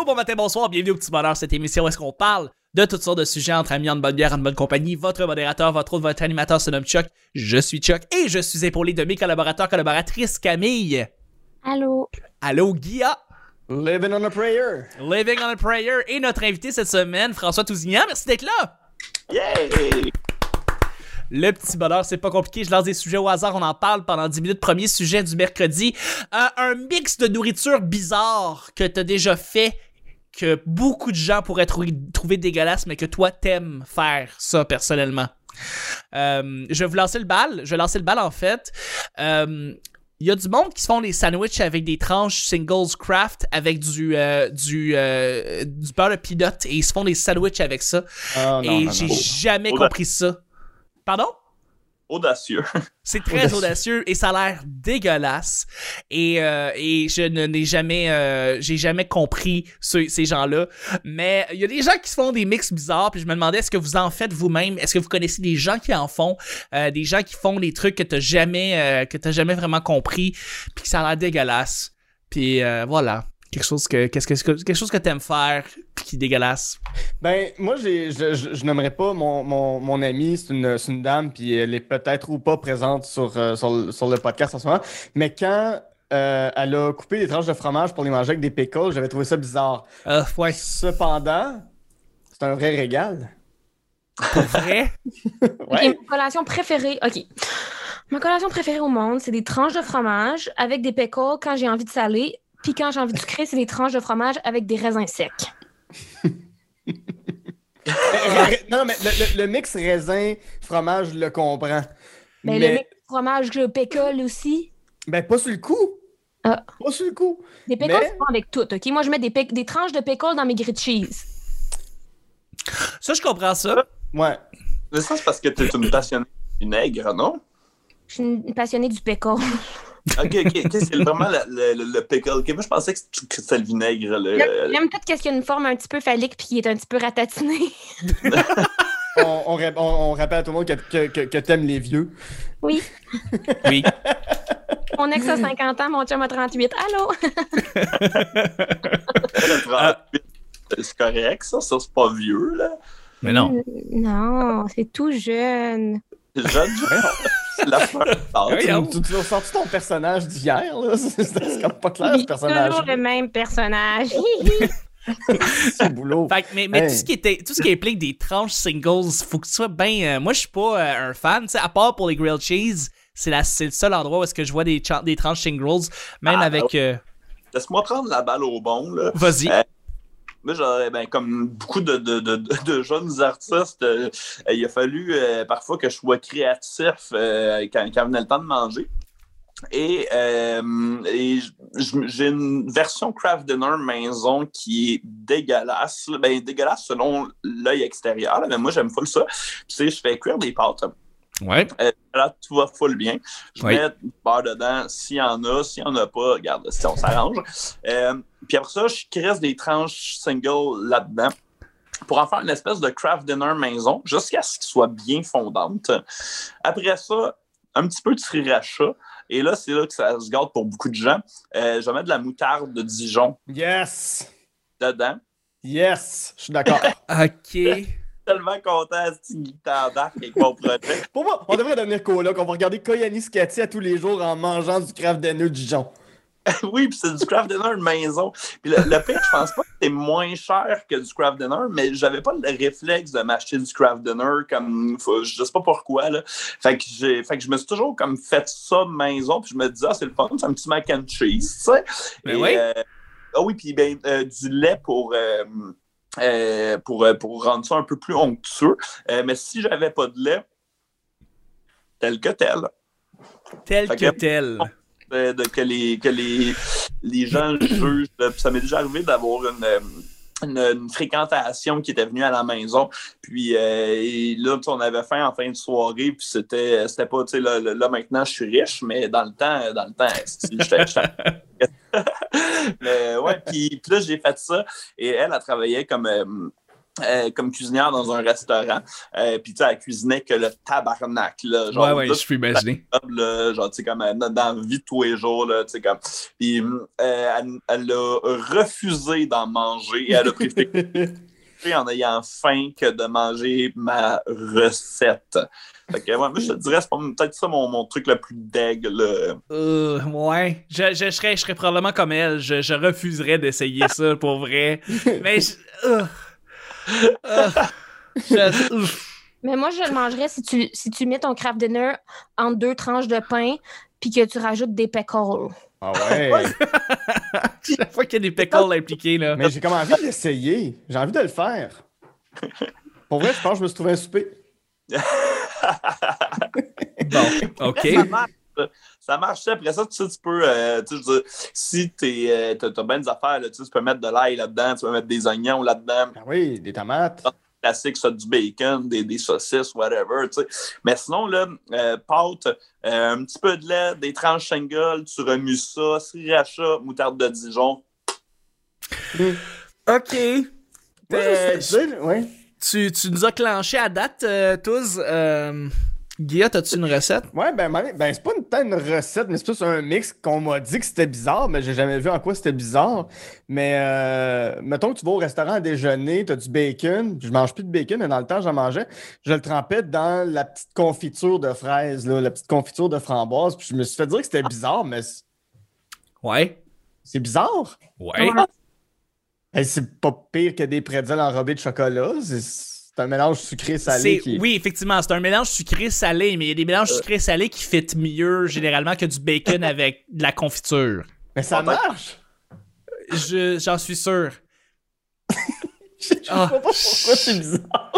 bonjour, bon matin, bonsoir, bienvenue au Petit Bonheur, cette émission où est-ce qu'on parle de toutes sortes de sujets entre amis, en bonne bière, en bonne compagnie. Votre modérateur, votre autre, votre animateur se nomme Chuck. Je suis Chuck et je suis épaulé de mes collaborateurs, collaboratrices Camille. Allô? Allô, Guilla? Living on a prayer. Living on a prayer. Et notre invité cette semaine, François Tousignan. Merci d'être là. Yay! Le petit bonheur, c'est pas compliqué. Je lance des sujets au hasard. On en parle pendant 10 minutes. Premier sujet du mercredi. Euh, un mix de nourriture bizarre que t'as déjà fait que beaucoup de gens pourraient trouver, trouver dégueulasse, mais que toi t'aimes faire ça personnellement. Euh, je vais vous lancer le bal. Je vais lancer le bal en fait. Euh, il y a du monde qui se font des sandwichs avec des tranches singles craft avec du euh, du euh, du beurre de peanut et ils se font des sandwichs avec ça. Ah, non, et j'ai jamais Oh, compris ça. Pardon? Audacieux. C'est très audacieux. Audacieux. et ça a l'air dégueulasse. Et, euh, et je ne n'ai jamais, euh, j'ai jamais compris ce- ces gens-là. Mais il y a des gens qui se font des mix bizarres. Puis je me demandais est-ce que vous en faites vous-même? Est-ce que vous connaissez des gens qui en font Euh, Des gens qui font des trucs que t'as jamais, euh, que t'as jamais vraiment compris, puis que ça a l'air dégueulasse? Puis euh, voilà. Quelque chose que, qu'est-ce que, quelque chose que t'aimes faire, qui est dégueulasse? Ben, moi, j'ai, je, je, je n'aimerais pas mon, mon, mon amie, c'est une, c'est une dame, puis elle est peut-être ou pas présente sur, euh, sur, le- sur le podcast en ce moment. Mais quand euh, elle a coupé des tranches de fromage pour les manger avec des pickles, j'avais trouvé ça bizarre. Euh, ouais, Cependant, c'est un vrai régal. pour vrai? Ok, ma collation préférée. OK. Ma collation préférée au monde, c'est des tranches de fromage avec des pickles quand j'ai envie de saler. Puis quand j'ai envie de sucrer, c'est des tranches de fromage avec des raisins secs. non, mais le, le- le mix raisin-fromage, je le comprends. Mais, Mais, le mix de fromage le pickle aussi. ben, pas sur le coup. Ah. Pas sur le coup. Des pickles, Mais- c'est bon avec tout. OK? Moi, je mets des, des tranches de pickle dans mes grilled cheese. Ça, je comprends ça. Ouais. Mais ça, c'est parce que t'es une passionnée du vinaigre, non? Je suis une passionnée du pickle. Ok, ok, c'est vraiment le, le, le- le pickle. Ok, moi, je pensais que c'était- le vinaigre. Le, J'aime tout ce qui a une forme un petit peu phallique puis qui est un petit peu ratatiné. On, on, rap- on- on rappelle à tout le monde que, que, que, que t'aimes les vieux. Oui. Oui. Mon ex a 50 ans, mon chum a 38. Allô? le 38, C'est correct, ça. Ça, c'est pas vieux, là. Mais non. Non, c'est tout jeune. C'est jeune, la fin. Ah, Tu, ah, tu, sorti ton personnage d'hier, là? C'est comme pas clair, ce personnage. toujours le même personnage. C'est boulot. Fait que, mais, mais Hey. tout ce qui était tout ce qui implique des tranches singles, faut que tu sois bien. moi, je suis pas euh, un fan, tu sais, à part pour les grilled cheese, c'est la c'est le seul endroit où est-ce que je vois des, tranches singles, même Ah, avec. euh, Laisse-moi prendre la balle au bon, là. Vas-y. Moi, j'aurais, ben, comme beaucoup de, de, de, jeunes artistes, euh, il a fallu euh, parfois que je sois créatif euh, quand, quand venait le temps de manger. Et, euh, j'ai une version craft dinner maison qui est dégueulasse. Ben, dégueulasse selon l'œil extérieur, là, mais moi, j'aime full ça. Tu sais, je fais cuire des pâtes. Ouais. Euh, là, tout va full bien. Je mets du beurre dedans. S'il y en a, s'il y en a pas, regarde, si on s'arrange. Euh, puis après ça, je crisse des tranches single là-dedans pour en faire une espèce de craft dinner maison jusqu'à ce qu'il soit bien fondante. Après ça, un petit peu de sriracha. Et là, c'est là que ça se garde pour beaucoup de gens. Euh, je vais mettre de la moutarde de Dijon Yes! dedans. Yes! Je suis d'accord. Ok. Tellement content, cette guitare d'arc avec mon projet. Pour moi, on devrait devenir coloc. On va regarder Koyani Skati à tous les jours en mangeant du craft dinner Dijon. Oui, puis c'est du craft dinner de maison. Puis le, le pire, je pense pas que c'est moins cher que du craft dinner, mais j'avais pas le réflexe de m'acheter du craft dinner comme je sais pas pourquoi là. Fait que j'ai fait que je me suis toujours comme fait ça maison, puis je me disais ah, c'est le fun, c'est un petit mac and cheese, tu sais. Ben Et, oui. euh, ah oui, puis ben euh, du lait pour euh, pour, pour rendre ça un peu plus onctueux. Mais si j'avais pas de lait, tel que tel, Tel Fait que que- tel. De, que les, que les, les gens jugent. Ça m'est déjà arrivé d'avoir une, euh, une, une fréquentation qui était venue à la maison. Puis euh, là, on avait faim en fin de soirée. Puis c'était, c'était pas, tu sais, là, là, maintenant, je suis riche, mais dans le temps, dans le temps, j'étais. mais ouais, puis, puis là, j'ai fait ça. Et elle, elle travaillait comme. euh, euh, comme cuisinière dans un restaurant. Euh, puis, tu sais, elle cuisinait que le tabarnak, là. Genre, ouais, ouais, je peux imaginer. là, genre, tu sais, comme euh, dans, la vie de tous les jours, là, tu sais, comme. Puis, euh, elle, elle a refusé d'en manger et elle a préféré en ayant faim que de manger ma recette. Fait que, ouais, moi, je te dirais, c'est peut-être ça mon, mon truc le plus deg, là. Euh, ouais. Je, je, je serais, je serais probablement comme elle. Je, je refuserais d'essayer ça pour vrai. Mais je. euh. Mais moi, je le mangerais si tu, si tu mets ton craft dinner entre deux tranches de pain puis que tu rajoutes des pickles. Ah ouais. Chaque fois qu'il y a des pickles impliqués, là. Mais j'ai comme envie de l'essayer. J'ai envie de le faire. Pour vrai, je pense que je me suis trouvé un souper. Bon, ok. Ça marche. Après ça, tu sais, tu peux. euh, tu sais, je veux dire, si t'es, euh, t'as, t'as bien des affaires, là, tu sais, tu peux mettre de l'ail là-dedans, tu peux mettre des oignons là-dedans, Ah oui, des tomates. classique, ça, du bacon, des, des saucisses, whatever, tu sais. Mais sinon, là, euh, pâte, euh, un petit peu de lait, des tranches shingle, tu remues ça, sriracha, moutarde de Dijon. Ok. Ouais, Euh, je sais, ouais. tu, tu nous as clenché à date, euh, tous. Euh, Guilla, as-tu une recette? Ouais, ben, ben, ben, c'est pas une, tant une recette, mais c'est plus un mix qu'on m'a dit que c'était bizarre, mais j'ai jamais vu en quoi c'était bizarre. Mais euh, mettons que tu vas au restaurant à déjeuner, t'as du bacon, je mange plus de bacon, mais dans le temps, j'en mangeais. Je le trempais dans la petite confiture de fraises, là, la petite confiture de framboise, puis je me suis fait dire que c'était bizarre, mais Ouais. c'est bizarre. Ouais. C'est pas pire que des pretzels enrobés de chocolat. C'est c'est un mélange sucré-salé qui Oui, effectivement, c'est un mélange sucré-salé, mais il y a des mélanges sucré-salé qui fit mieux généralement que du bacon avec de la confiture. Mais ça marche! Je- J'en suis sûr. Je Ah. sais pas pourquoi c'est bizarre.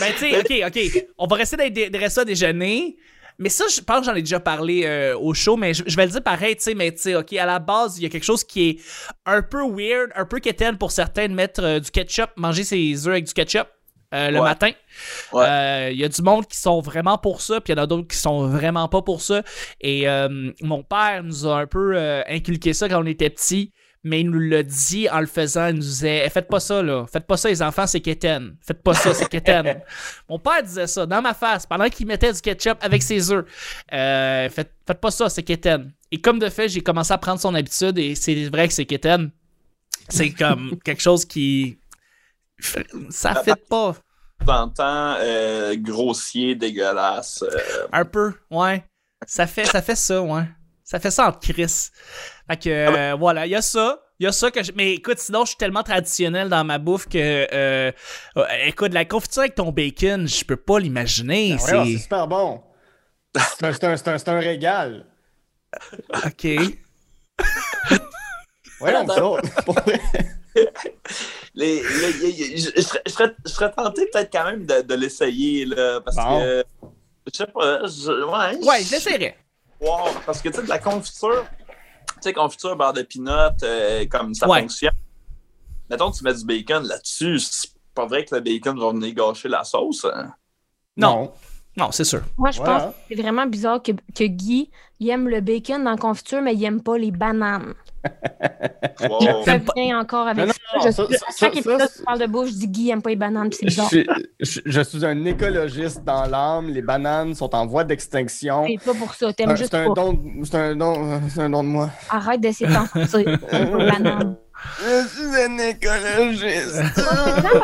Ben, tu sais, ok, ok. On va rester dans les, des restos à déjeuner. Mais ça, je pense que j'en ai déjà parlé euh, au show, mais je, je vais le dire pareil, tu sais, mais tu sais, ok, à la base, il y a quelque chose qui est un peu weird, un peu quétaine pour certains de mettre euh, du ketchup, manger ses œufs avec du ketchup euh, le Ouais. matin. Ouais. Euh, Il y a du monde qui sont vraiment pour ça, puis il y en a d'autres qui sont vraiment pas pour ça. Et euh, mon père nous a un peu inculqué ça quand on était petits. Mais il nous l'a dit en le faisant, il nous disait Eh, Faites pas ça, là. Faites pas ça, les enfants, c'est quétaine. Faites pas ça, c'est quétaine. Mon père disait ça dans ma face pendant qu'il mettait du ketchup avec ses œufs. Euh, faites, faites pas ça, c'est quétaine. Et comme de fait, j'ai commencé à prendre son habitude et c'est vrai que c'est quétaine. C'est comme quelque chose qui. Ça fait pas. T'entends euh, grossier, dégueulasse. euh, Un peu, ouais. Ça fait ça, fait ça ouais. Ça fait ça en crise. Fait que, euh, voilà, il y a ça. Il y a ça que je... Mais écoute, sinon, je suis tellement traditionnel dans ma bouffe que... euh, euh, écoute, la confiture avec ton bacon, je peux pas l'imaginer. Ah ouais, non, c'est... c'est super bon. C'est un, c'est un- c'est un- c'est un régal. OK. Ouais, vrai. les- les- les- je, je serais, je serais- tenté peut-être quand même de, de l'essayer, là, parce Bon. que... Je sais pas, je, ouais. Ouais, je. Parce que, tu sais, de la confiture, tu sais, confiture, beurre de pinot, euh, comme ça Ouais. fonctionne. Mettons, tu mets du bacon là-dessus, c'est pas vrai que le bacon va venir gâcher la sauce. hein? Non. Non, c'est sûr. Moi, je pense que c'est vraiment bizarre que, que Guy, il aime le bacon dans la confiture, mais il aime pas les bananes. Wow. Pas- Reviens encore avec Non, ça. non, Je- ça- je- ça- chaque ça- épisode, ça- tu parles de bouffe, je dis Guy il aime pas les bananes, c'est Je bizarre. suis, je- je suis un écologiste dans l'âme. Les bananes sont en voie d'extinction. C'est pas pour ça, C'est t'aimes un- juste C'est un, don, de- c'est un, don, c'est un don de moi. Arrête d'essayer de t'en sortir. T'aimes pas les bananes. Je suis un écologiste.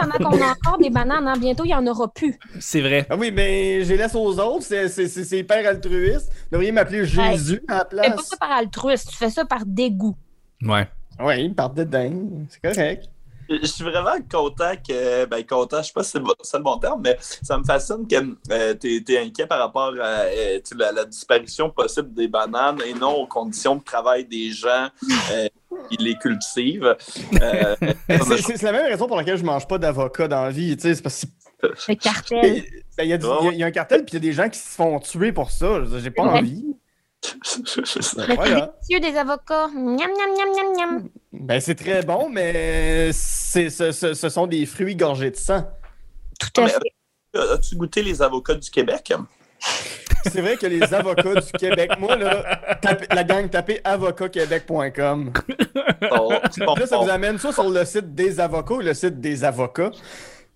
Pendant qu'on a encore des bananes, hein. bientôt il y en aura plus. C'est vrai. ah oui, mais je les laisse aux autres. C'est- C'est c'est- c'est hyper altruiste. Vous devriez m'appeler Jésus à la Tu fais pas place. ça par altruisme, tu fais ça par dégoût. Ouais. Oui, par dédain. C'est correct. Je suis vraiment content que. Ben, content, je sais pas si c'est le- bon terme, mais ça me fascine que euh, tu es, inquiet par rapport à euh, la, la disparition possible des bananes et non aux conditions de travail des gens euh, qui les cultivent. Euh, C'est la même raison pour laquelle je mange pas d'avocat dans la vie. tu sais, C'est parce que Le cartel. Ben, Il y, il y a- il y a un cartel, puis il y a des gens qui se font tuer pour ça. J'ai pas Ouais. envie. Voilà. c'est délicieux des avocats. Miam, miam, miam, miam, miam. Ben, c'est très bon, mais c'est- ce, ce- ce sont des fruits gorgés de sang. Tout à Mais- fait. As-tu goûté les avocats du Québec? C'est vrai que les avocats du Québec, moi, là, la gang, tapez avocatquebec.com. Bon, Là, ça bon. vous amène soit sur le site des avocats ou le site des avocats.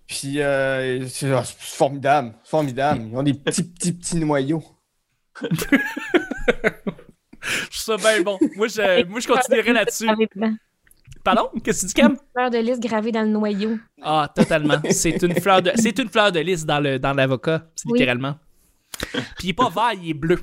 Puis, euh, c'est ah, c'est formidable. c'est Formidable. Ils ont des petits, petits, petits noyaux. Je trouve ça bien bon. Moi, je, moi, je continuerai là-dessus. Pardon? Qu'est-ce que tu dis, Cam? Fleur de lys gravée dans le noyau. Ah, totalement. C'est une fleur de, c'est une fleur de lys dans le, dans l'avocat, c'est Oui. littéralement. Puis il est pas vert, il est bleu.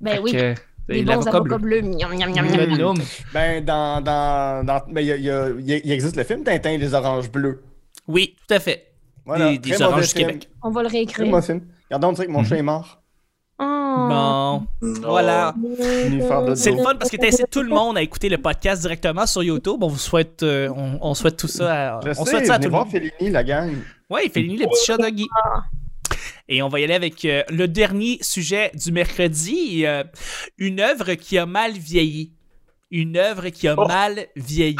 Ben oui, Que- des bons avocats bleus. Miam, miam, miam, miam. Ben, dans. dans, dans ben, il, y a- il y a- il y a- il existe le film Tintin et les oranges bleues. Oui, tout à fait. Voilà. Des- oranges du. Québec. On va le réécrire. Regardons, on dirait que mon chat est mort. Oh. Bon, voilà. Faire de C'est le fun parce que t'incites tout le monde à écouter le podcast directement sur YouTube. On vous souhaite, euh, on, on souhaite tout ça. À, Je on sais, souhaite ça à tout le voir monde. Fellini, la gang. Ouais, Fellini, le petit chat Doggy. Et on va y aller avec euh, le dernier sujet du mercredi. euh, une œuvre qui a mal vieilli. Une œuvre qui a Oh. mal vieilli.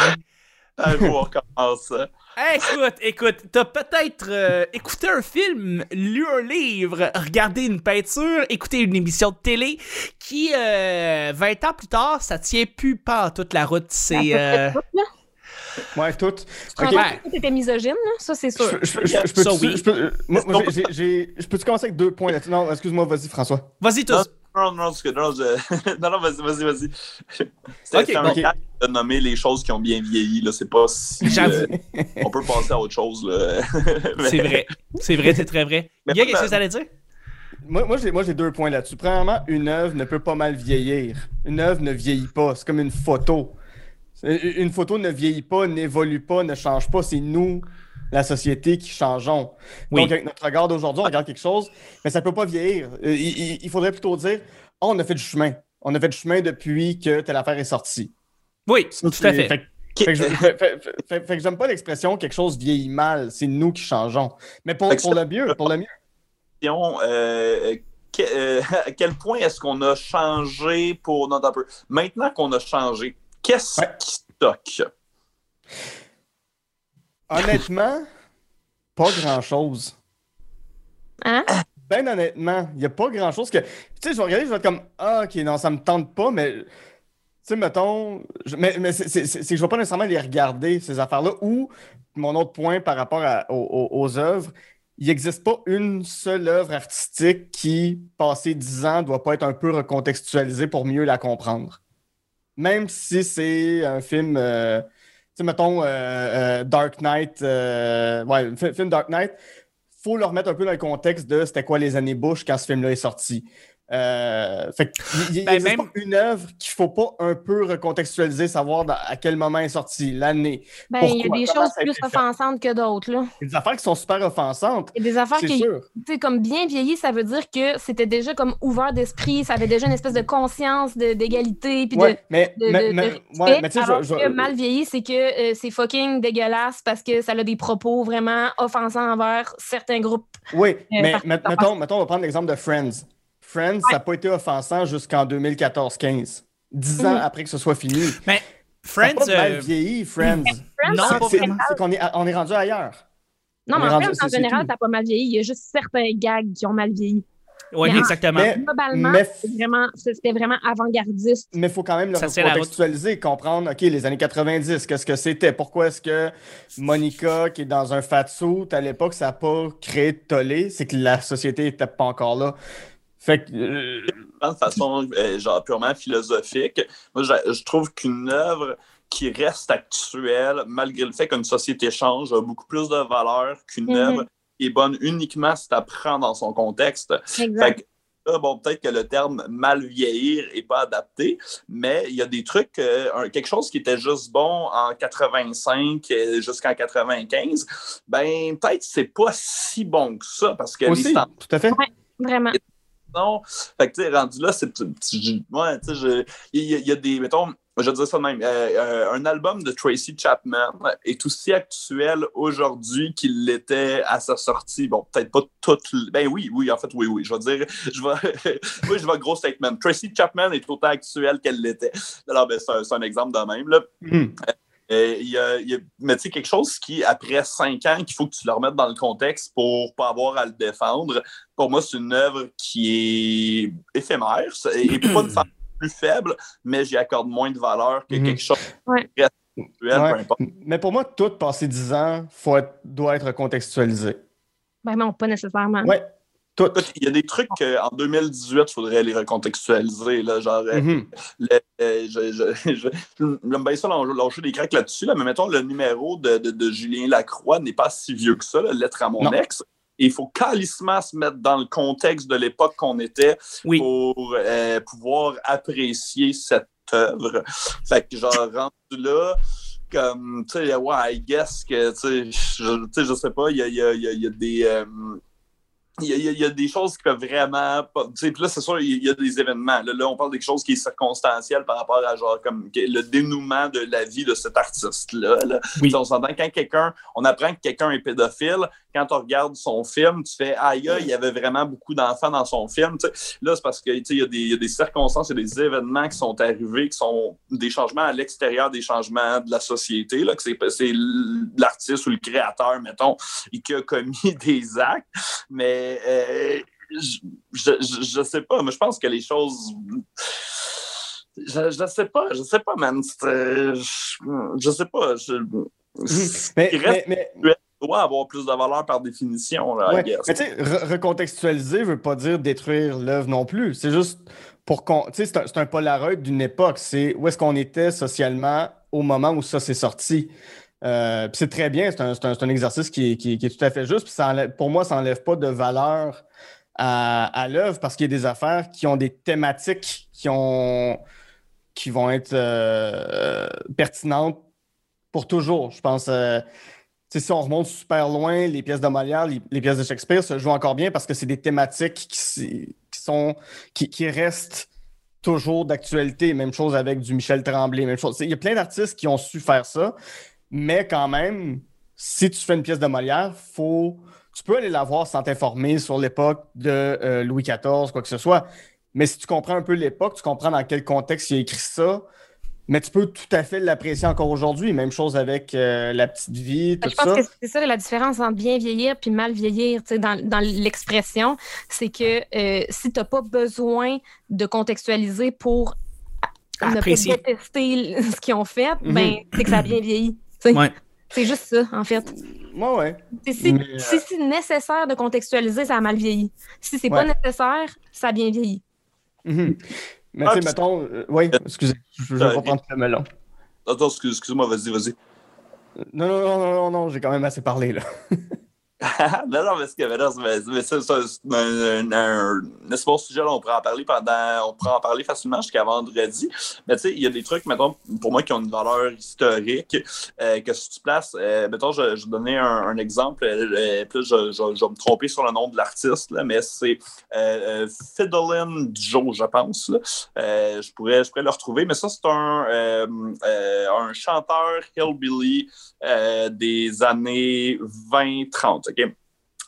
Je vois, on recommence ça. Écoute, écoute, t'as peut-être euh, écouté un film, lu un livre, regardé une peinture, écouté une émission de télé qui, euh, 20 ans plus tard, ça tient plus pas toute la route. C'est. euh, Ouais, tout. Tu te Ok. rends compte que t'étais misogyne, là? Ça, c'est Je, sûr. oui. peux- je peux-tu commencer avec deux points là-dessus? Non, excuse-moi, vas-y, François. Vas-y, tous. Non, non, non, parce que- non, je- non, non, vas-y, vas-y, vas-y. C'était Ok, c'était un ok. gag de nommer les choses qui ont bien vieilli, là. C'est pas si. J'avoue. euh, on peut passer à autre chose, là. Mais- C'est vrai. C'est vrai, c'est très vrai. Mais Guy, pas qu'est-ce que ça dire? Moi, moi, j'ai, moi, j'ai deux points là-dessus. Premièrement, une œuvre ne peut pas mal vieillir. Une œuvre ne vieillit pas. C'est comme une photo. C'est- Une photo ne vieillit pas, n'évolue pas, ne change pas. C'est nous, la société, qui changeons. Oui. Donc, avec notre regard d'aujourd'hui, on regarde quelque chose, mais ça ne peut pas vieillir. Euh, Il, il- il faudrait plutôt dire oh, on a fait du chemin. On a fait du chemin depuis que telle affaire est sortie. Oui, Ça, tout à c'est- fait. Fait, que- fait que j'aime pas l'expression quelque chose vieillit mal. C'est nous qui changeons. Mais pour, le mieux, pour le mieux. euh, que- euh, à quel point est-ce qu'on a changé pour notre. Maintenant qu'on a changé, qu'est-ce Ouais. qui stocke? Honnêtement, pas grand-chose. Hein? Ben honnêtement, il n'y a pas grand-chose que... Tu sais, je vais regarder, je vais être comme, ah, ok, non, ça me tente pas, mais... Tu sais, mettons... je- Mais, mais c'est que je vais pas nécessairement les regarder, ces affaires-là, ou, mon autre point par rapport à- aux, aux- aux œuvres, il n'existe pas une seule œuvre artistique qui, passé dix ans, doit pas être un peu recontextualisée pour mieux la comprendre. Même si c'est un film... euh, sais, mettons, euh, euh, Dark Knight, euh, ouais, film Dark Knight, faut le remettre un peu dans le contexte de c'était quoi les années Bush quand ce film-là est sorti. Euh, fait que, il- il Ben, même- pas une œuvre qu'il faut pas un peu recontextualiser, savoir dans- à quel moment est sorti, l'année. Ben, il y a des choses plus offensantes que d'autres, là. Il y a des affaires qui sont super offensantes, Il y a des affaires c'est qui, sûr. tu comme bien vieilli, ça veut dire que c'était déjà comme ouvert d'esprit, ça avait déjà une espèce de conscience de- d'égalité, puis de, Ouais, mais, de, mais, de- mais- de respect, ouais, mais tu sais, je- je- que mal vieilli, c'est que euh, c'est fucking dégueulasse parce que ça a des propos vraiment offensants envers certains groupes. oui, mais met- par- mettons, mettons, on va prendre l'exemple de Friends. Friends, ça n'a pas été offensant jusqu'en 2014-15. Dix ans Mhm. après que ce soit fini. Mais Ça a Friends, pas mal euh, vieilli, Friends. Friends, Non, C'est- qu'on est, on est rendu ailleurs. Non, On mais en rendu- Friends, en général, ça n'a pas mal vieilli. Il y a juste certains gags qui ont mal vieilli. Mais- exactement. Mais- Globalement, vraiment, c'était vraiment avant-gardiste. Mais il faut quand même le contextualiser, comprendre, OK, les années 90, qu'est-ce que c'était? Pourquoi est-ce que Monica, qui est dans un fat suit, à l'époque, ça n'a pas créé de tollé? C'est que la société n'était pas encore là. Fait que... euh, de façon euh, genre purement philosophique, moi je, je trouve qu'une œuvre qui reste actuelle, malgré le fait qu'une société change, a beaucoup plus de valeur qu'une Mhm. œuvre qui est bonne uniquement si tu apprends dans son contexte. Fait Exact. que là, bon, peut-être que le terme mal vieillir n'est pas adapté, mais il y a des trucs, euh, un- quelque chose qui était juste bon en 85 euh, jusqu'en 95, ben peut-être c'est pas si bon que ça parce que les aussi, standards tout à fait. Vraiment. Non. Fait que, tu sais, rendu là, c'est. Ouais, tu sais, il y, a- il y a des. Mettons, je vais dire ça de même. euh, euh, un album de Tracy Chapman est aussi actuel aujourd'hui qu'il l'était à sa sortie. Bon, peut-être pas toute. Ben oui, oui, en fait, oui, oui. Je vais dire. Je vais. oui, je vais gros statement. Tracy Chapman est autant actuelle qu'elle l'était. Alors, ben, c'est un, exemple de même, là. Mhm. Euh, il y a, il y a- mais tu sais, quelque chose qui, après cinq ans, qu'il faut que tu le remettes dans le contexte pour pas avoir à le défendre, pour moi, c'est une œuvre qui est éphémère. C'est- Et pas une plus faible, mais j'y accorde moins de valeur que Mhm. quelque chose Ouais. de actuel, peu importe. Mais pour moi, tout passé 10 ans faut être- doit être contextualisé. Ben non, pas nécessairement. Ouais, tout. Il y a des trucs qu'en 2018, il faudrait les recontextualiser. Là, genre, euh, Mhm. le- euh, je- je- je- j'aime bien ça lâcher lâcher des craques là-dessus, là, mais mettons, le numéro de, de- de Julien Lacroix n'est pas si vieux que ça, la lettre à mon Non. ex. Il faut calissement se mettre dans le contexte de l'époque qu'on était Oui. pour euh, pouvoir apprécier cette œuvre. Fait que, genre, rendu là, comme, tu sais, ouais, I guess que, tu sais, je, sais, je sais pas, il y a, y a- y a- il y a des. euh, il y, a, il y a- des choses qui peuvent vraiment. pas- Tu sais, puis là, c'est sûr, il y a des événements. Là, là, on parle de quelque chose qui est circonstanciel par rapport à genre comme le dénouement de la vie de cet artiste-là. là. Oui. On s'entend quand quelqu'un, on apprend que quelqu'un est pédophile, quand on regarde son film, tu fais aïe, aïe, il y avait vraiment beaucoup d'enfants dans son film. Tu Là, c'est parce que tu sais, il y, a des- y a des circonstances, il y a des événements qui sont arrivés, qui sont des changements à l'extérieur des changements de la société, là, que c'est l'artiste ou le créateur, mettons, et qui a commis des actes. Mais euh, je, je, je- sais pas, mais je pense que les choses. Je, je sais pas, je sais pas, man. Euh, Je, je sais pas. Je, Mais, mais- mais- doit avoir plus de valeur par définition, là, I ouais. guess. Mais tu sais, re- recontextualiser veut pas dire détruire l'œuvre non plus. C'est juste pour qu'on. Tu sais, c'est un, un Polaroid d'une époque. C'est où est-ce qu'on était socialement au moment où ça s'est sorti. Euh, c'est très bien, c'est un, un- un exercice qui est, qui est- qui est tout à fait juste. Ça enlève- pour moi, ça n'enlève pas de valeur à, à l'œuvre parce qu'il y a des affaires qui ont des thématiques qui, ont, qui vont être euh, pertinentes pour toujours. Je pense, euh, si on remonte super loin, les pièces de Molière, les, pièces de Shakespeare se jouent encore bien parce que c'est des thématiques qui, sont, qui restent toujours d'actualité. Même chose avec du Michel Tremblay, même chose. Il y a plein d'artistes qui ont su faire ça, mais quand même, si tu fais une pièce de Molière, faut, tu peux aller la voir sans t'informer sur l'époque de euh, Louis XIV, quoi que ce soit. Mais si tu comprends un peu l'époque, tu comprends dans quel contexte il a écrit ça, mais tu peux tout à fait l'apprécier encore aujourd'hui. Même chose avec euh, La Petite Vie, tout Je pense ça. que c'est ça la différence entre bien vieillir puis mal vieillir tu sais, dans, dans l'expression. C'est que euh, si tu n'as pas besoin de contextualiser pour ne pas détester ce qu'ils ont fait, Mhm. ben, c'est que ça a bien vieilli. Ouais. C'est juste ça, en fait. Ouais, ouais. C'est si, Mais, euh, si c'est nécessaire de contextualiser, ça a mal vieilli. Si c'est Ouais. pas nécessaire, ça a bien vieilli. Mhm. Mais Ah, tu sais, puis- mettons. euh, oui, excusez, je vais pas prendre le melon. Attends, excuse- excuse-moi, vas-y, vas-y. Non, non, non, non, non, non, j'ai quand même assez parlé, là. non, non, mais c'est que mais c'est un, un, un, bon sujet, là, on pourrait en parler pendant, on pourrait en parler facilement jusqu'à vendredi. Mais tu sais, il y a des trucs, mettons, pour moi, qui ont une valeur historique, euh, que si tu places, euh, mettons, je, vais donner un, exemple, euh, puis là, je, je, je vais me tromper sur le nom de l'artiste, mais c'est euh, euh, Fiddlin' Joe, je pense. là. Euh, je, pourrais, je pourrais le retrouver, mais ça, c'est un, euh, euh, un chanteur hillbilly euh, des années 20-30. OK?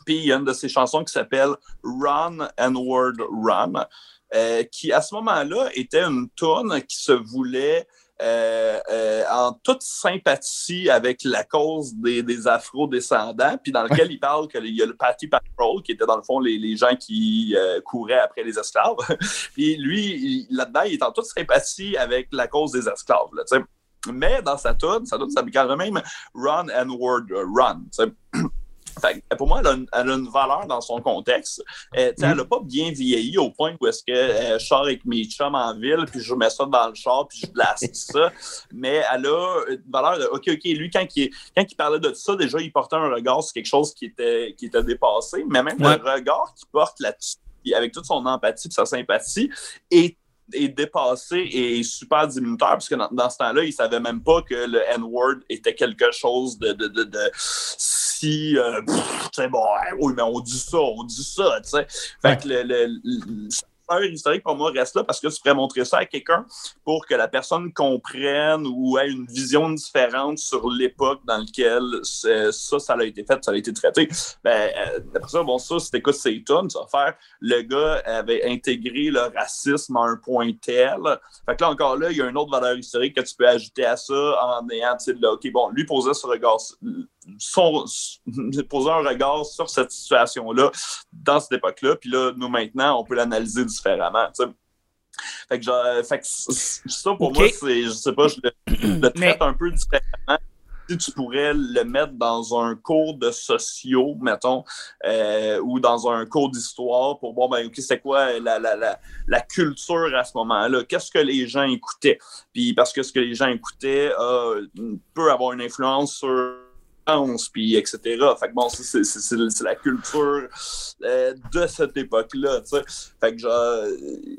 Puis il y a une de ses chansons qui s'appelle Run and Word Run, euh, qui à ce moment-là était une tune qui se voulait euh, euh, en toute sympathie avec la cause des, des Afro-descendants, puis dans lequel il parle qu'il y a le Patty Patrol, qui était dans le fond les, les gens qui euh, couraient après les esclaves. puis lui, là-dedans, il est en toute sympathie avec la cause des esclaves. Là. Mais dans sa tune, sa tune s'appelle quand même Run and Word Run. Fait que pour moi, elle a, une, elle a une valeur dans son contexte. Euh, Elle n'a pas bien vieilli au point où est-ce que euh, je sors avec mes chums en ville, puis je mets ça dans le char, puis je blast ça. Mais elle a une valeur de OK, OK, lui, quand il, quand il parlait de ça, déjà, il portait un regard sur quelque chose qui était, qui était dépassé. Mais même Ouais. le regard qu'il porte là-dessus, avec toute son empathie et sa sympathie, est est dépassé et super diminuteur, parce que dans, dans ce temps-là, il savait même pas que le N-word était quelque chose de, de, de, de si, euh, pff, bon, oui, mais on dit ça, on dit ça, tu sais. Fait Ouais. que le, le, historique, pour moi, reste là parce que tu pourrais montrer ça à quelqu'un pour que la personne comprenne ou ait une vision différente sur l'époque dans laquelle ça, ça a été fait, ça a été traité. Ben, euh, d'après ça, bon, ça, si t'écoutes ces tunes, tu vas faire le gars avait intégré le racisme à un point tel. Fait que là, encore là, il y a une autre valeur historique que tu peux ajouter à ça en ayant, tu sais, là, OK, bon, lui posait ce regard, son, posait un regard sur cette situation-là dans cette époque-là, puis là, nous, maintenant, on peut l'analyser différemment. Fait que, genre, fait que ça, pour moi, c'est, je sais pas, je le, je le traite Mais- un peu différemment. Si tu pourrais le mettre dans un cours de sociaux, mettons, euh, ou dans un cours d'histoire pour voir, ben, OK, c'est quoi la, la, la, la culture à ce moment-là? Qu'est-ce que les gens écoutaient? Puis parce que ce que les gens écoutaient euh, peut avoir une influence sur puis etc. Fait que bon, c'est- la culture euh, de cette époque-là, tu sais. Fait que genre,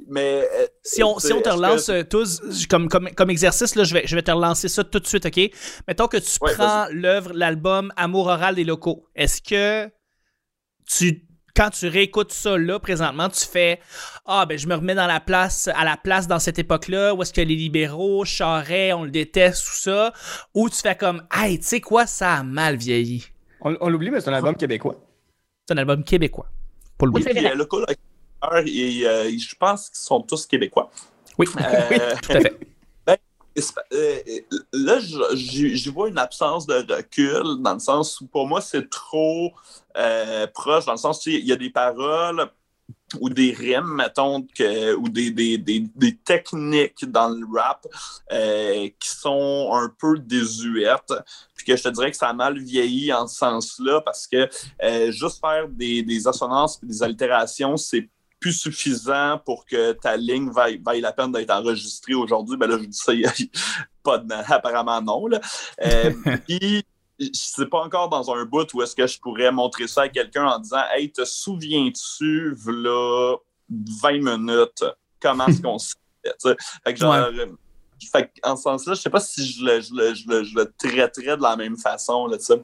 mais... euh, Si on, si on te que- relance euh, tous, comme, comme, comme exercice, là, je, vais, je vais te relancer ça tout de suite, OK? Mettons que tu Ouais, prends l'œuvre, l'album Amour oral des locaux. Est-ce que tu, quand tu réécoutes ça là, présentement, tu fais Ah, ben je me remets dans la place, à la place dans cette époque-là, où est-ce que les libéraux, Charret, on le déteste, tout ça, ou tu fais comme Hey, tu sais quoi, ça a mal vieilli. On, on l'oublie, mais c'est un album québécois. C'est un album québécois. Pas le Oui, oui. Puis, euh, le et, euh, je pense qu'ils sont tous québécois. Oui, Euh, tout à fait. Euh, là, je- j'y vois une absence de recul dans le sens où pour moi, c'est trop euh, proche, dans le sens où il y a des paroles ou des rimes, mettons, ou des, techniques dans le rap euh, qui sont un peu désuètes. Puis que je te dirais que ça a mal vieilli en ce sens-là parce que euh, juste faire des, assonances et des allitérations, c'est plus suffisant pour que ta ligne vaille, vaille la peine d'être enregistrée aujourd'hui. Ben là, je dis ça, pas de, apparemment non. Là. Euh, Puis, sais pas encore dans un bout où est-ce que je pourrais montrer ça à quelqu'un en disant Hey, te souviens-tu, v'là 20 minutes, comment est-ce qu'on se fait? Fait que genre, fait en ce sens-là, je sais pas si je le, je, le, je, le, je le traiterais de la même façon. Là, tu sais.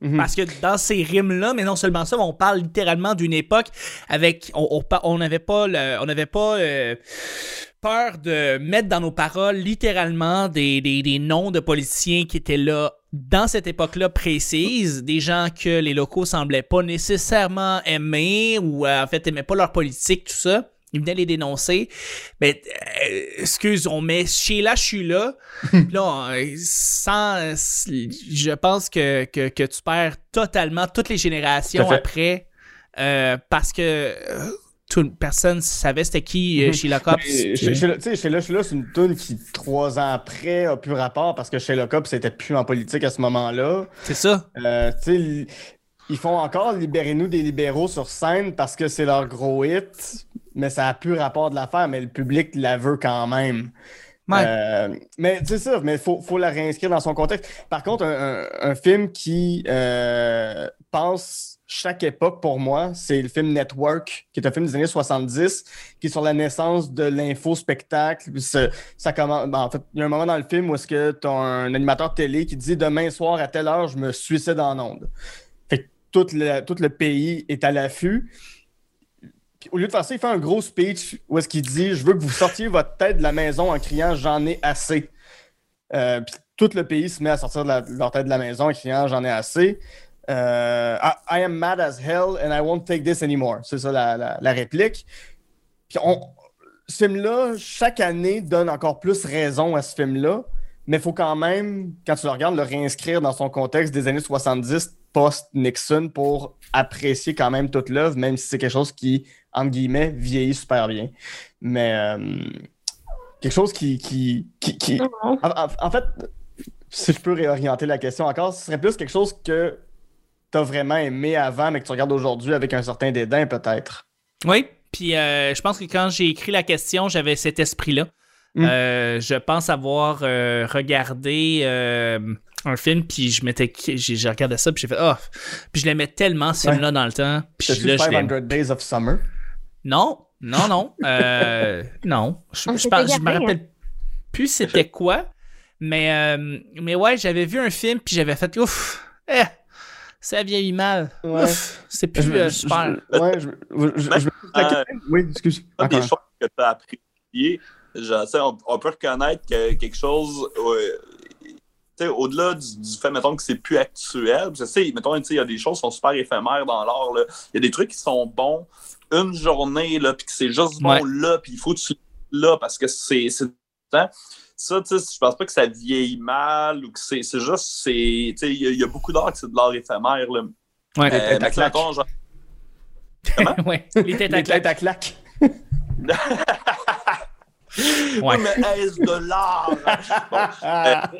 Mhm. Parce que dans ces rimes-là, mais non seulement ça, mais on parle littéralement d'une époque avec. On n'avait pas, on n'avait pas euh, peur de mettre dans nos paroles littéralement des, des, des noms de politiciens qui étaient là dans cette époque-là précise, des gens que les locaux semblaient pas nécessairement aimer ou euh, en fait aimaient pas leur politique, tout ça. Ils venaient les dénoncer. Mais, euh, excuse, on met Sheila, je suis là. Euh, sans, je pense que, que, que tu perds totalement toutes les générations après euh, parce que euh, tout, personne savait c'était qui euh, Mhm. Sheila Cops. Tu sais, chez là, c'est une tune qui, trois ans après, a plus rapport parce que chez le Cop, c'était plus en politique à ce moment-là. C'est ça. Euh, tu sais, ils- ils font encore Libérez-nous des libéraux sur scène parce que c'est leur gros hit, mais ça a plus rapport de l'affaire, mais le public la veut quand même. Ouais. Euh, mais c'est ça, mais il faut, faut la réinscrire dans son contexte. Par contre, un, un- un film qui euh, pense chaque époque pour moi, c'est le film Network, qui est un film des années 70, qui est sur la naissance de l'info-spectacle. Ça commence, ben, en fait, il y a un moment dans le film où est-ce que tu as un animateur télé qui dit demain soir à telle heure, je me suicide en onde. Fait que tout le, tout le pays est à l'affût. Puis au lieu de faire ça, il fait un gros speech où est-ce qu'il dit Je veux que vous sortiez votre tête de la maison en criant J'en ai assez. Euh, puis tout le pays se met à sortir de, leur tête de la maison en criant J'en ai assez. Euh, I, am mad as hell and I won't take this anymore. C'est ça la, réplique. Puis ce film-là, chaque année, donne encore plus raison à ce film-là. Mais il faut quand même, quand tu le regardes, le réinscrire dans son contexte des années 70 post-Nixon pour apprécier quand même toute l'œuvre, même si c'est quelque chose qui, entre guillemets, vieillit super bien. Mais euh, quelque chose qui. qui, qui, en, fait, si je peux réorienter la question encore, ce serait plus quelque chose que tu as vraiment aimé avant, mais que tu regardes aujourd'hui avec un certain dédain, peut-être. Oui. Puis euh, je pense que quand j'ai écrit la question, j'avais cet esprit-là. Mm. Euh, je pense avoir euh, regardé euh, un film, puis je m'étais, j'ai, j'ai regardé ça, puis j'ai fait ah, puis je l'aimais tellement ce Ouais. film-là dans le temps. Puis là, je l'aime. 500 Days of Summer? Non, non, non, euh, non. Je, je, me rappelle plus c'était quoi, mais euh, mais ouais, j'avais vu un film, puis j'avais fait ouf, eh, ça vieillit mal. Ouais. Ouf, c'est plus Je- euh, je- super. je- ouais, je, euh. Oui, excuse. pas des choses que tu as appréciées. Genre, on, on peut reconnaître que quelque chose, euh, au-delà du, du fait, mettons, que c'est plus actuel, que, tu sais, mettons, tu sais, il y a des choses qui sont super éphémères dans l'art, là. Il y a des trucs qui sont bons une journée, là, puis que c'est juste bon Ouais. là, puis il faut que tu là, parce que c'est temps. Ça, tu sais, je pense pas que ça vieillit mal ou que c'est c'est juste, c'est, tu sais, il y, a- il y a beaucoup d'art qui c'est de l'art éphémère, là. Ouais. têtes à claque. ouais. Les têtes à claque. Ouais. Mais est-ce de l'art?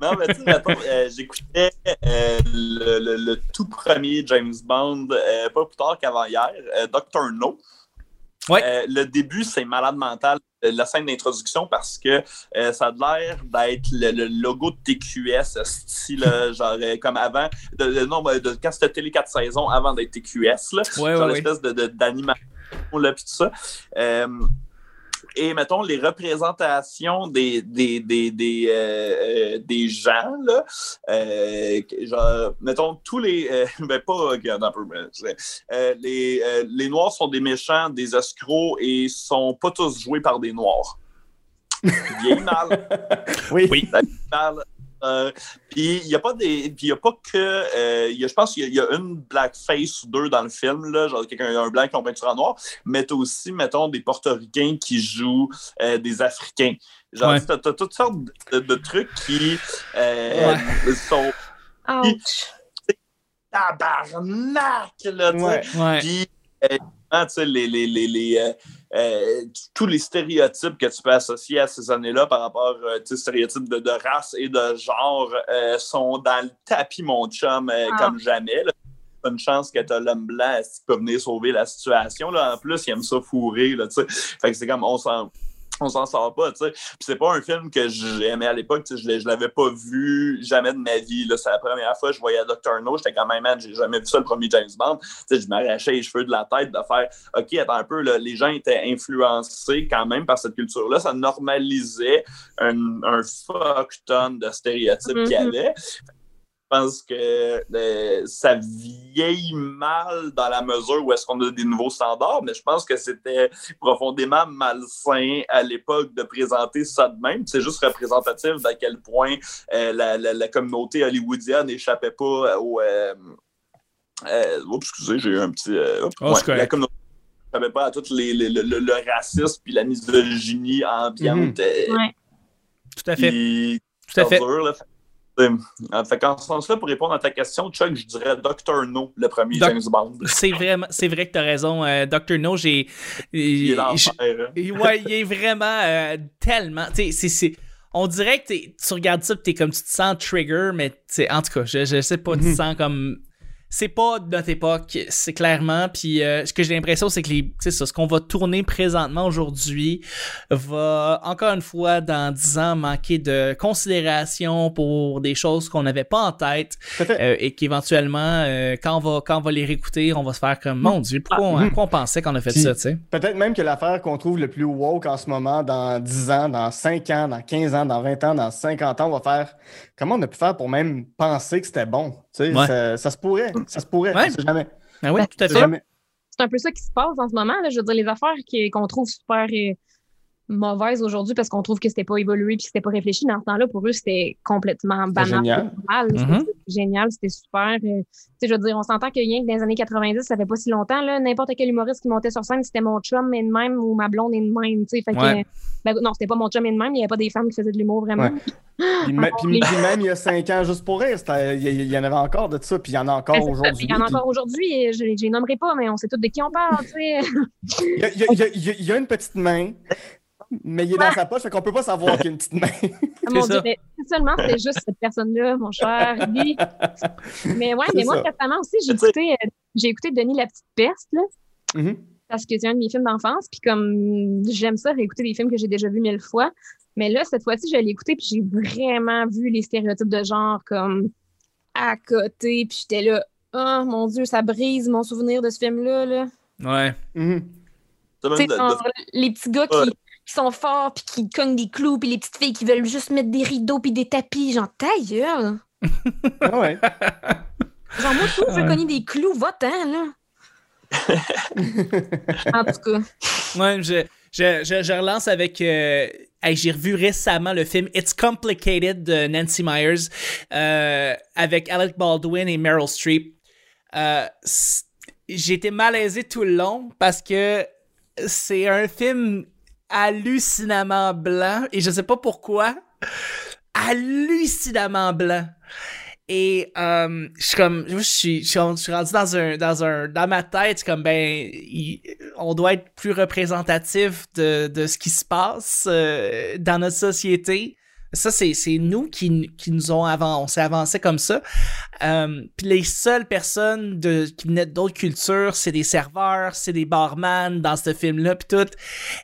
Non, mais tu sais, euh, j'écoutais euh, le, le- le tout premier James Bond, euh, pas plus tard qu'avant hier, euh, Dr. No. Ouais. Le début, c'est malade mental, la scène d'introduction, parce que ça a l'air d'être le, le logo de TQS, style, genre, comme avant, de, ben, de, quand c'était Télé 4 saisons, avant d'être TQS, là, Ouais, genre ouais, de, de- d'animation, là, puis tout ça. Et mettons les représentations des, des, des, des, euh, euh, des gens, là, euh, genre, mettons tous les. euh, ben, pas. regarde un peu. mais, euh, les, euh, les Noirs sont des méchants, des escrocs et sont pas tous joués par des Noirs. Vieille mal. Oui. Oui. Euh, puis il n'y a pas des puis il y a pas que euh, il y a- je pense qu'il y, a- il y a une blackface ou deux dans le film là genre quelqu'un un blanc qui ont peinture en noir mais t'as aussi mettons des portoricains qui jouent euh, des africains genre Ouais. t'as, t'as toutes sortes de, de trucs qui euh, sont Ouch. tabarnak là tu sais Ouais. Ouais. puis, tu sais, les, les, les, les, euh, euh, tous les stéréotypes que tu peux associer à ces années-là par rapport euh, tu sais, stéréotypes de, de race et de genre euh, sont dans le tapis, mon chum, euh, Ah. comme jamais. là. Une chance que t'as l'homme blanc qu'il peut venir sauver la situation. Là? En plus, il aime ça fourrer. Là, tu fait que c'est comme on s'en. On s'en sort pas, tu sais. Puis c'est pas un film que j'aimais à l'époque, tu sais. Je l'avais pas vu jamais de ma vie. là. C'est la première fois que je voyais Dr. No. J'étais quand même, man, j'ai jamais vu ça le premier James Bond. Tu sais, je m'arrachais les cheveux de la tête de faire OK, attends un peu, là, les gens étaient influencés quand même par cette culture-là. Ça normalisait un, un fuck ton de stéréotypes qu'il y avait. Je pense que euh, ça vieillit mal dans la mesure où est-ce qu'on a des nouveaux standards, mais je pense que c'était profondément malsain à l'époque de présenter ça de même. C'est juste représentatif d'à quel point euh, la, la- la communauté hollywoodienne n'échappait pas au... Euh, euh, oups, excusez, j'ai eu un petit... euh, Oh, ouais, la communauté n'échappait pas à tout les, les- le, le- le racisme puis la misogynie ambiante. euh, Ouais. Tout à fait. Tout à fait. dur, là. Fait, euh, fait qu'en ce sens-là, pour répondre à ta question, Chuck, je dirais Dr. No, le premier Doc- James Bond. C'est c'est vrai que t'as raison. Euh, Dr. No, j'ai. Il est j'ai- l'enfer. hein. Et Ouais, il est vraiment euh, tellement. Tu sais. On dirait que tu regardes ça, t'es comme tu te sens trigger, mais tu en tout cas, je, je sais pas, tu te Mhm. sens comme. C'est pas de notre époque, c'est clairement. Puis euh, ce que j'ai l'impression, c'est que les, c'est ça, ce qu'on va tourner présentement aujourd'hui va encore une fois dans 10 ans manquer de considération pour des choses qu'on n'avait pas en tête euh, et qu'éventuellement, euh, quand on va quand on va les réécouter, on va se faire comme mon Dieu, pourquoi on, Mhm. pourquoi on pensait qu'on a fait Puis- ça, tu sais? Peut-être même que l'affaire qu'on trouve le plus woke en ce moment, dans 10 ans, dans 5 ans, dans 15 ans, dans 20 ans, dans 50 ans, on va faire comment on a pu faire pour même penser que c'était bon? Tu sais, Ouais. ça, ça se pourrait. Ça se pourrait. Ouais. Jamais. Ah oui, Ben, tout à fait. C'est un peu ça qui se passe en ce moment. Là. Je veux dire, les affaires qui- qu'on trouve super mauvaises aujourd'hui parce qu'on trouve que c'était pas évolué puis que c'était pas réfléchi, dans ce temps-là, pour eux, c'était complètement banal. génial. C'était- Mhm. C'était génial, c'était super. euh, tu sais, je veux dire, on s'entend que rien que dans les années 90, ça fait pas si longtemps, là, n'importe quel humoriste qui montait sur scène, c'était mon chum et de même ou ma blonde et de même, tu sais. Fait que, Ouais. ben, non, c'était pas mon chum et de même, il y avait pas des femmes qui faisaient de l'humour vraiment. Ouais. Puis, même il y a 5 ans, juste pour rire, il y, en avait encore de ça, puis il y en a encore aujourd'hui. Il y en a puis- encore aujourd'hui, je je les nommerai pas, mais on sait tous de qui on parle, tu sais. Il y y y a une petite main, mais il est dans sa poche, fait qu'on peut pas savoir qu'il y a une petite main. Ah, mon ça. Dieu, mais seulement c'était juste cette personne-là, mon cher. Lui. Mais ouais, C'est mais moi, ça. récemment aussi, j'ai écouté, euh, j'ai écouté Denis la petite peste, là, Mhm. parce que c'est un de mes films d'enfance. Puis comme j'aime ça, réécouter des films que j'ai déjà vus mille fois. Mais là, cette fois-ci, je l'ai écouté, puis j'ai vraiment vu les stéréotypes de genre comme à côté. Puis j'étais là, oh mon Dieu, ça brise mon souvenir de ce film-là. Là. Ouais. Mhm. De- genre, les petits gars qui, Ouais. Qui sont forts, puis qui cognent des clous, puis les petites filles qui veulent juste mettre des rideaux, puis des tapis. Genre, ta gueule! Ah ouais. Genre, moi, tout, je veux cogner des clous, va-t'en, là. en tout cas. Ouais, je, je, je, je relance avec. euh, hey, J'ai revu récemment le film It's Complicated de Nancy Myers euh, avec Alec Baldwin et Meryl Streep. Euh, J'ai été malaisé tout le long parce que c'est un film hallucinamment blanc et je sais pas pourquoi. Hallucinamment blanc. Et euh, je suis comme, je suis, je suis, rendu dans un, dans un, dans ma tête, comme ben, on doit être plus représentatif de, de ce qui se passe euh, dans notre société. Ça, c'est, nous qui, qui nous ont avancé, on s'est avancé comme ça. Euh, puis les seules personnes de, qui venaient d'autres cultures, c'est des serveurs, c'est des barman dans ce film-là, puis tout.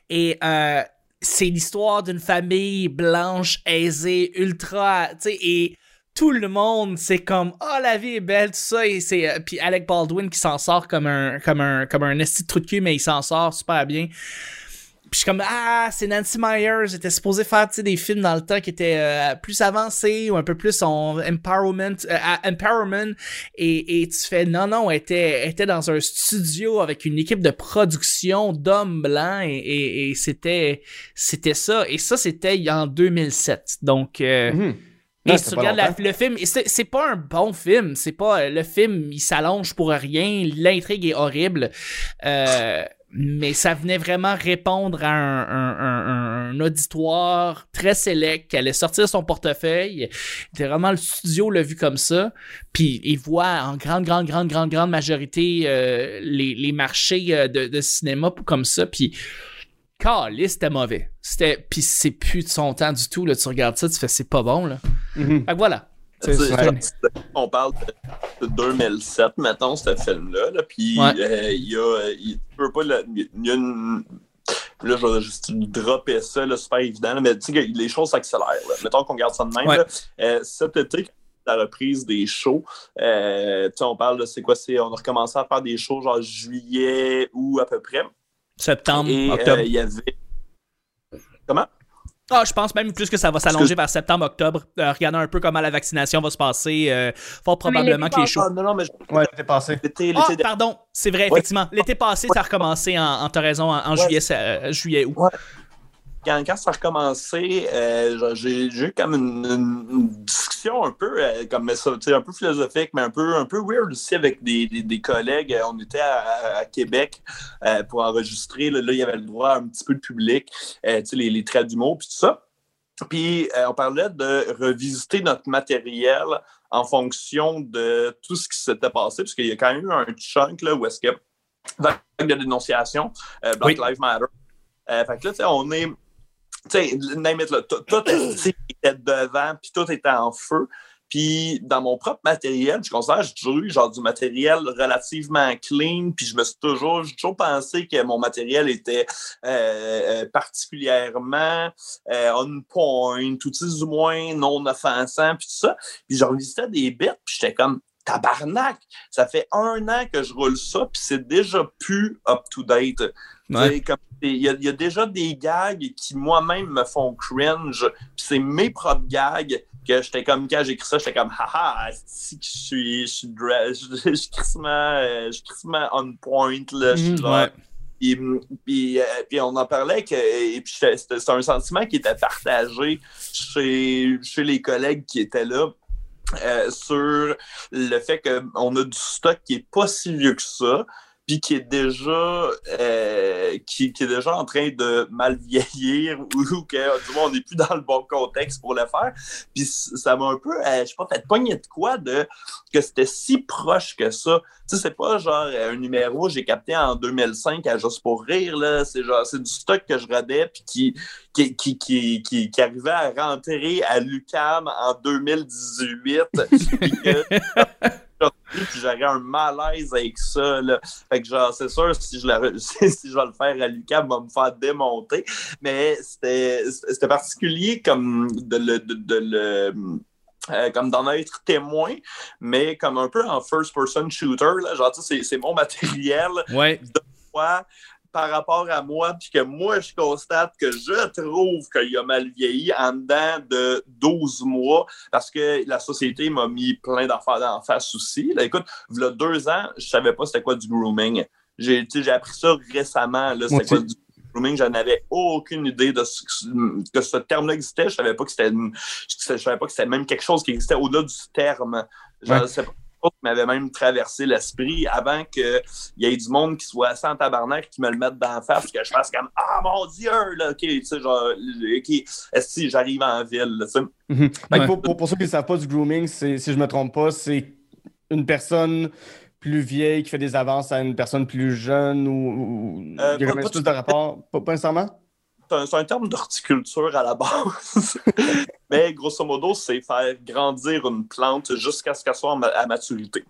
Et euh, c'est l'histoire d'une famille blanche, aisée, ultra, tu sais, et tout le monde, c'est comme oh la vie est belle tout ça et c'est euh, puis Alec Baldwin qui s'en sort comme un comme un comme un esti de trou de cul mais il s'en sort super bien. Puis je suis comme ah c'est Nancy Myers était supposé faire des films dans le temps qui étaient euh, plus avancés ou un peu plus en empowerment euh, empowerment et, et tu fais non non elle était elle était dans un studio avec une équipe de production d'hommes blancs et, et, et c'était c'était ça et ça c'était en 2007 donc euh, Mhm. et si tu regardes la- le film, c'est c'est pas un bon film. C'est pas le film, il s'allonge pour rien. L'intrigue est horrible, Euh, mais ça venait vraiment répondre à un, un- un- un auditoire très sélect qui allait sortir son portefeuille. C'était vraiment le studio l'a vu comme ça. Puis il voit en grande, grande, grande, grande, grande majorité euh, les, les marchés euh, de, de cinéma comme ça. Puis Caliste, c'était mauvais. C'était, puis c'est plus de son temps du tout. Là, tu regardes ça, tu fais c'est pas bon là. Mhm. Fait que voilà. On parle de, de 2007, mettons, ce film-là. Là, puis Ouais. euh, il y a. Il, pas le- il y a une. Là, je vais juste dropper ça, là, super évident. là, mais tu sais, que les choses s'accélèrent. là. Mettons qu'on garde ça de même. Ouais. là. Euh, cet été, la reprise des shows, euh, tu sais, on parle de c'est quoi, c'est. On a recommencé à faire des shows genre juillet ou à peu près. Septembre, Et euh, octobre. il y avait. Comment? Ah, je pense même plus que ça va s'allonger vers septembre, octobre. Euh, regardons un peu comment la vaccination va se passer. euh, fort probablement l'été que les. Ah, non, non, mais je- Ouais, t'es passé. l'été, Ah, l'été pardon, c'est vrai, Ouais. effectivement. L'été passé, ça a recommencé en, en t'as raison, en, en Ouais. juillet, euh, juillet, août. Quand, quand ça a recommencé, euh, j'ai eu comme une, discussion un peu euh, comme ça, un peu philosophique, mais un peu, un peu weird aussi avec des, des- des collègues. Euh, On était à, à Québec euh, pour enregistrer. Là, là, il y avait le droit à un petit peu de public, les, les traits d'humour, puis tout ça. Puis on parlait de revisiter notre matériel en fonction de tout ce qui s'était passé, parce qu'il y a quand même eu un chunk là, où est-ce que vague de dénonciation, euh, Black Oui. Lives Matter. Euh, fait que là, tu sais, on est. Tu sais, name it, là, tout, était devant, puis tout était en feu. Puis dans mon propre matériel, je considère que j'ai toujours eu genre du matériel relativement clean, puis je me suis toujours, j'ai toujours pensé que mon matériel était euh, euh, particulièrement euh, on point, tout du moins non offensant, puis tout ça. Puis je revisitais des bits, puis j'étais comme tabarnak, ça fait un an que je roule ça, puis c'est déjà plus up-to-date. Ouais. C'est Il y, a, il y a déjà des gags qui moi-même me font cringe, c'est mes propres gags que j'étais comme, quand j'écris ça, j'étais comme, haha, si que je suis, je suis, je, suis crissement, euh, je suis crissement on point, là, je suis Mhm, genre- ouais. puis, puis, euh, puis on en parlait que et puis c'était c'était un sentiment qui était partagé chez, chez les collègues qui étaient là. euh, sur le fait qu'on a du stock qui est pas si vieux que ça, puis qui est déjà euh, qui, qui est déjà en train de mal vieillir ou, ou que du moins, on n'est plus dans le bon contexte pour le faire. Puis ça m'a un peu, euh, je sais pas, fait pogner de quoi de que c'était si proche que ça. Tu sais, c'est pas genre euh, un numéro que j'ai capté en 2005 à Juste pour rire, là. C'est genre, c'est du stock que je rodais puis qui, qui, qui, qui, qui, qui arrivait à rentrer à l'UCAM en 2018. puis que puis j'aurais un malaise avec ça. Là. Fait que genre, c'est sûr, si je, la, si je vais le faire à l'UQAM, va me faire démonter. Mais c'était particulier comme de le. De, de le euh, comme d'en être témoin, mais comme un peu en first-person shooter, là, genre, c'est mon matériel, Ouais. moi, par rapport à moi, puis que moi, je constate que je trouve qu'il a mal vieilli en dedans de 12 mois, parce que la société m'a mis plein d'affaires en face aussi. Là, écoute, il y a deux ans, je savais pas c'était quoi du grooming. J'ai sais, appris ça récemment, c'était quoi du grooming. J'en avais aucune idée de ce, que ce terme-là existait. Je savais pas que c'était une- je savais pas que c'était même quelque chose qui existait au-delà du terme. Genre, Ouais. c'est pas chose qui m'avait même traversé l'esprit avant qu'il y ait du monde qui soit assis en tabarnak qui me le mette d'en face, que je fasse comme Ah mon Dieu, là, ok, tu sais, genre, ok, est-ce que j'arrive en ville, là, tu sais? Mhm. Ouais. pour, pour- pour ceux qui ne savent pas du grooming, si je me trompe pas, c'est une personne plus vieille qui fait des avances à une personne plus jeune ou, ou- Euh, il y a pas- une pas tout- de rapport? Pas, pas nécessairement? C'est un, un terme d'horticulture à la base. Mais grosso modo, c'est faire grandir une plante jusqu'à ce qu'elle soit ma- à maturité.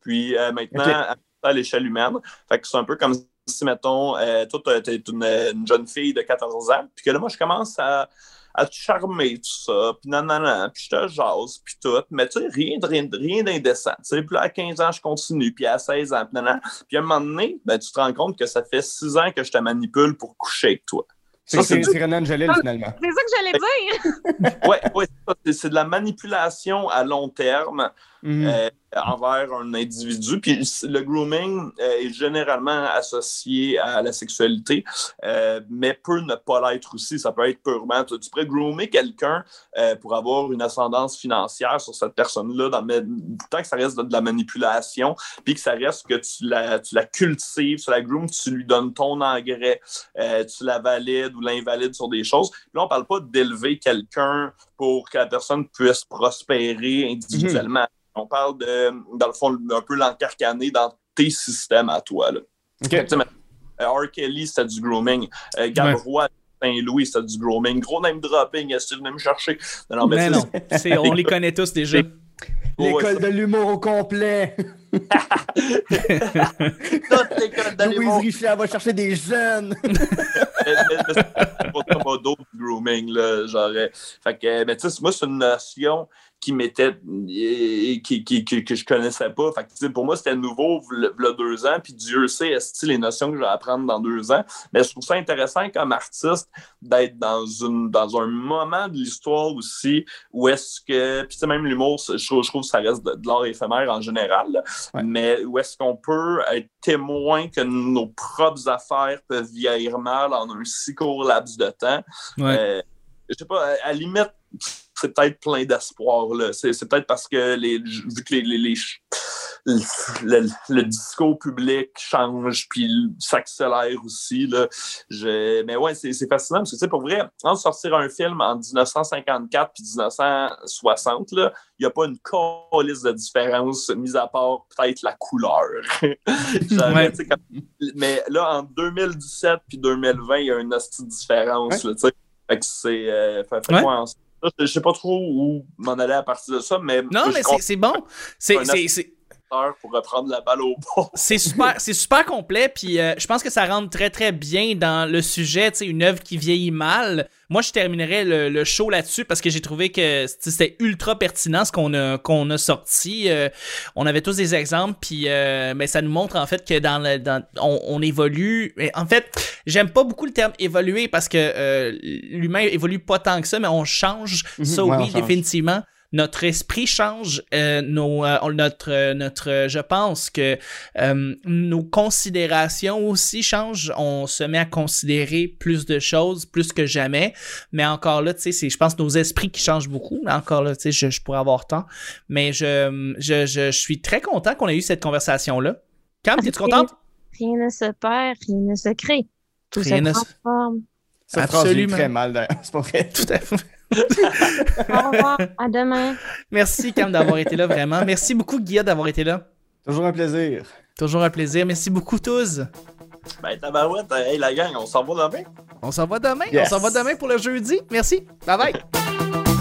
Puis euh, maintenant, à l'échelle humaine, fait que c'est un peu comme si, mettons, euh, toi, tu es une, une jeune fille de 14 ans, puis que là, moi, je commence à, à te charmer, tout ça, puis nan, nan, nan, puis je te jase, puis tout, mais tu sais, rien, rien, rien d'indécent. Tu sais, puis là, à 15 ans, je continue, puis à 16 ans, puis nan, nan. Puis à un moment donné, ben, tu te rends compte que ça fait 6 ans que je te manipule pour coucher avec toi. C'est Renan Angelil, finalement. C'est ça que j'allais dire. Ouais, ouais, c'est c'est de la manipulation à long terme Mhm. euh, envers un individu. Puis le grooming euh, est généralement associé à la sexualité, euh, mais peut ne pas l'être aussi. Ça peut être purement. Tu, tu pourrais groomer quelqu'un pour avoir une ascendance financière sur cette personne-là, dans- mais tant que ça reste de, de la manipulation, puis que ça reste que tu la, tu la cultives, tu la groomes, tu lui donnes ton engrais, tu la valides ou l'invalides sur des choses. Puis là, on parle pas d'élever quelqu'un pour que la personne puisse prospérer individuellement. On parle de, dans le fond, un peu l'encarcaner dans tes systèmes à toi. Là. OK. Fait que, tu sais, mais, euh, R. Kelly, c'était du grooming. Euh, Gabrois, Saint-Louis, c'était du grooming. Gros name dropping, est-ce que tu venais me chercher? Non, non, mais Mais non, c'est- on les connaît tous déjà. L'école de l'humour au complet. toute l'école de Louise l'humour. Richard va chercher des jeunes. mais, mais- mais c'est pas modo de grooming, là, genre. Fait que, mais tu sais, moi, c'est une notion qui m'était, euh, qui, qui, qui- que je connaissais pas. Fait que, pour moi, c'était nouveau, le, deux ans, puis Dieu sait, est-ce les notions que je vais apprendre dans deux ans? Mais je trouve ça intéressant comme artiste d'être dans, une, dans un moment de l'histoire aussi où est-ce que, puis tu sais, même l'humour, je, trouve- je trouve que ça reste de, de l'art éphémère en général, là. Ouais. mais où est-ce qu'on peut être témoin que nos propres affaires peuvent vieillir mal en un si court laps de temps? Ouais. Euh, je sais pas, à, à la limite, c'est peut-être plein d'espoir. là. C'est, peut-être parce que les, vu que les, les- les- le, le- discours public change puis s'accélère aussi. Là. Je, mais ouais, c'est, fascinant parce que, tu sais, pour vrai, en sortir un film en 1954 puis 1960, là, il n'y a pas une colisse de différence, mis à part peut-être la couleur. Ouais. mais là, en 2017 puis 2020, il y a une hostie de différence. là, tu sais. Fait que c'est. euh, Ouais. Je sais pas trop où m'en aller à partir de ça, mais. Non, mais c'est bon. C'est Pour reprendre la balle au bon. c'est super, c'est super complet, puis euh, je pense que ça rentre très très bien dans le sujet, tu sais, une œuvre qui vieillit mal. Moi, je terminerais le, le show là-dessus parce que j'ai trouvé que c'était ultra pertinent ce qu'on a qu'on a sorti. Euh, on avait tous des exemples, puis euh, mais ça nous montre en fait que dans le, dans, on, on évolue. Mais en fait, j'aime pas beaucoup le terme évoluer parce que euh, l'humain évolue pas tant que ça, mais on change. Mhm, ça, ouais, oui, change. définitivement notre esprit change, euh, nos, euh, notre, euh, notre, je pense que euh, nos considérations aussi changent. On se met à considérer plus de choses, plus que jamais. Mais encore là, tu sais, c'est, je pense, nos esprits qui changent beaucoup. Mais encore là, tu sais, je, je pourrais avoir temps. Mais je, je, je, je suis très content qu'on ait eu cette conversation-là. Cam, es-tu contente? Rien ne se perd, rien ne se crée. Tout Rien se ne se- transforme. Est Absolument. très mal, d'ailleurs. C'est pas vrai. Tout à fait. Au revoir, à demain. Merci, Cam, d'avoir été là, vraiment. Merci beaucoup, Guilla, d'avoir été là. Toujours un plaisir. Toujours un plaisir. Merci beaucoup, tous. Ben, tabarouette, hey, la gang, on s'en va demain. On s'en va demain. Yes. On s'en va demain pour le jeudi. Merci. Bye bye.